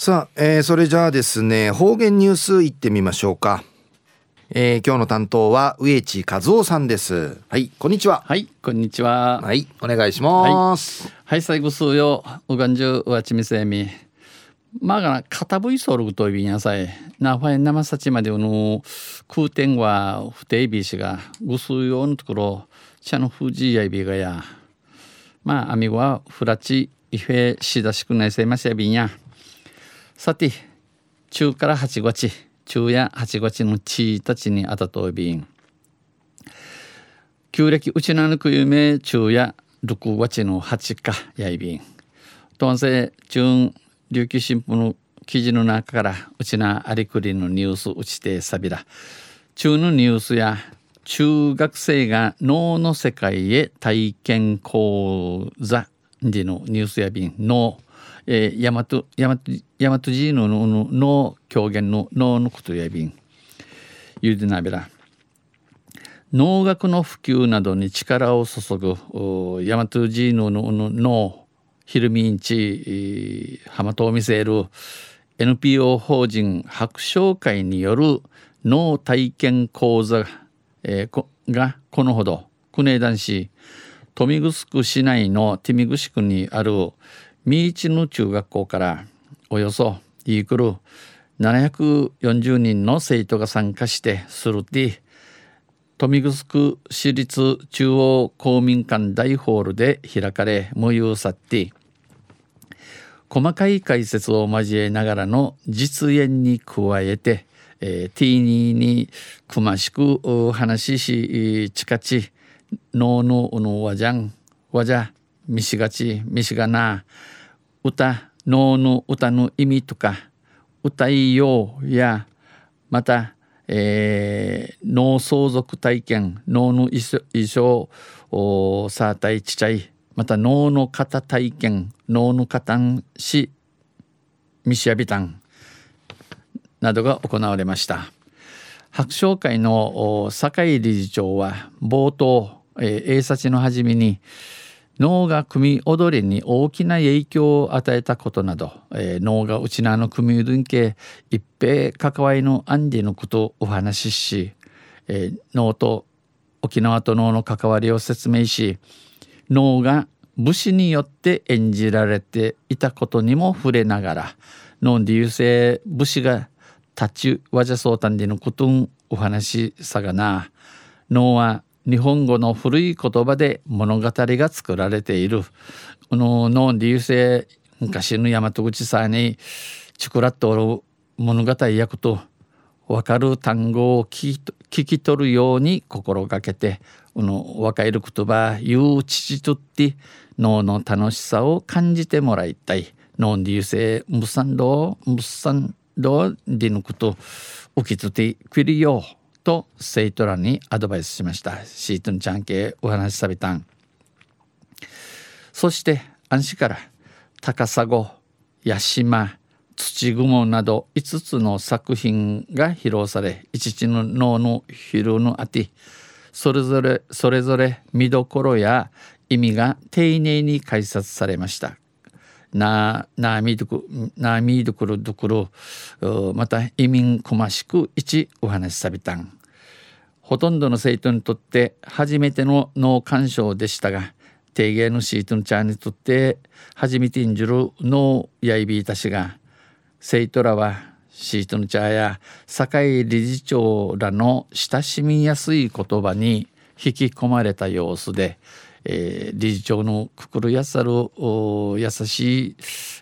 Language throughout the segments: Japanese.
さあ、えー、それじゃあですね方言ニュースいってみましょうか、えー、今日の担当は植地和夫さんです。はいこんにちは。はいこんにちは。はいお願いします。はい、はい、最後数ようがんじゅうわちみせみ。まあがな片ぶいそうるといびんやさい。なファイ生さちまでの空天は不定日しがぐすよのところ茶の富士やいびがや。まああみはふらちいフしだしくないせませびんやさて中から8月中や8月の地たちにあたとびん。旧暦うちなぬくゆめ中や6月の8日やいびん。とんせ中琉球新聞の記事の中からうちなありくりのニュースうちてさびら。中のニュースや中学生が脳の世界へ体験講座でのニュースやびん。脳えー、大和大和大和寺ののの狂言の脳のことやびん。ゆでなべら。農学の普及などに力を注ぐ大和寺のののヒルミンチ浜とを見せる NPO 法人白書会による脳体験講座、えー、こがこのほど。国枝男子豊見城市内のティミグシ区にある三市の中学校からおよそイークル740人の生徒が参加してするて豊見城市立中央公民館大ホールで開かれ無有さって細かい解説を交えながらの実演に加えて、えー、ティーニーにくましく話ししちかちのうのうのわじゃんわじゃみしがちみしがな歌能の歌の意味とか歌いようやまた、えー、脳相続体験脳の衣装さあたいちちゃいまた脳の型体験脳の型んしみしやびたんなどが行われました白書会の酒井理事長は冒頭、えー、英察の初めに脳が組踊りに大きな影響を与えたことなど、えー、脳がうちなの組運系一平関わりのアンディのことをお話しし、えー、脳と沖縄と脳の関わりを説明し脳が武士によって演じられていたことにも触れながら脳で優勢武士が立ちわじゃそうたんでのことんお話さがな。脳は日本語の古い言葉で物語が作られている。このの流星昔の大和口さんにちくらっとおる物語やこと分かる単語を聞き取るように心がけてこの若いる言葉言う父とって脳の楽しさを感じてもらいたい。脳流星むさんどむさんどでぬくと起きつてくるようと生徒らにアドバイスしました。シートンちゃん系お話しさびたん。そして安心から高砂八島土雲など5つの作品が披露され一日の脳の昼のあてそれぞれそれぞれ見どころや意味が丁寧に解説されました。ななみどくなみどくるどくるまた移民こましく一お話しさびたん。ほとんどの生徒にとって初めての脳鑑賞でしたが定芸のシートのチャーにとって初めて演じる脳やいびいたしが生徒らはシートのチャーや堺理事長らの親しみやすい言葉に引き込まれた様子で、えー、理事長のくくるやさる優しい、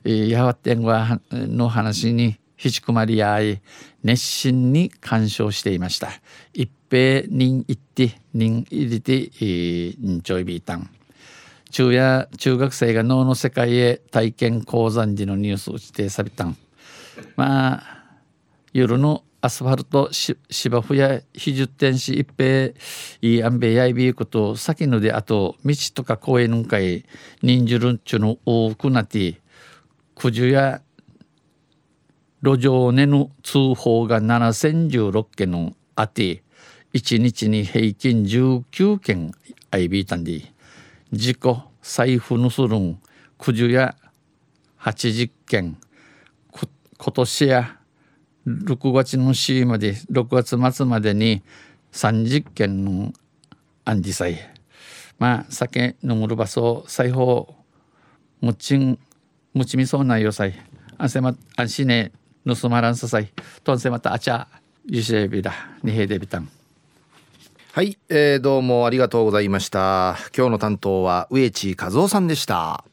えー、やわってんわの話にひちくまり合い熱心に鑑賞していました。一平人行って人入れて、えー、ちょいびいたん中や中学生が脳の世界へ体験講座時のニュースを指定されたんまあ夜のアスファルト芝生や非十点し一平いいあんべやいびいこと先のであと道とか公園の会人じるんちゅの多くなって九十や路上寝ぬ通報が7016件のあって1日に平均19件相びいたんで事故財布盗るん。九十や80件。今年や6月の週まで6月末までに30件のアンジサイまあ酒飲むる場所裁縫むちんむちみそうなよさいあんせまあんしね盗まらんささい。とんせまたあちゃゆしえびだ。にへでびたんはい、えー、どうもありがとうございました。今日の担当は植地和夫さんでした。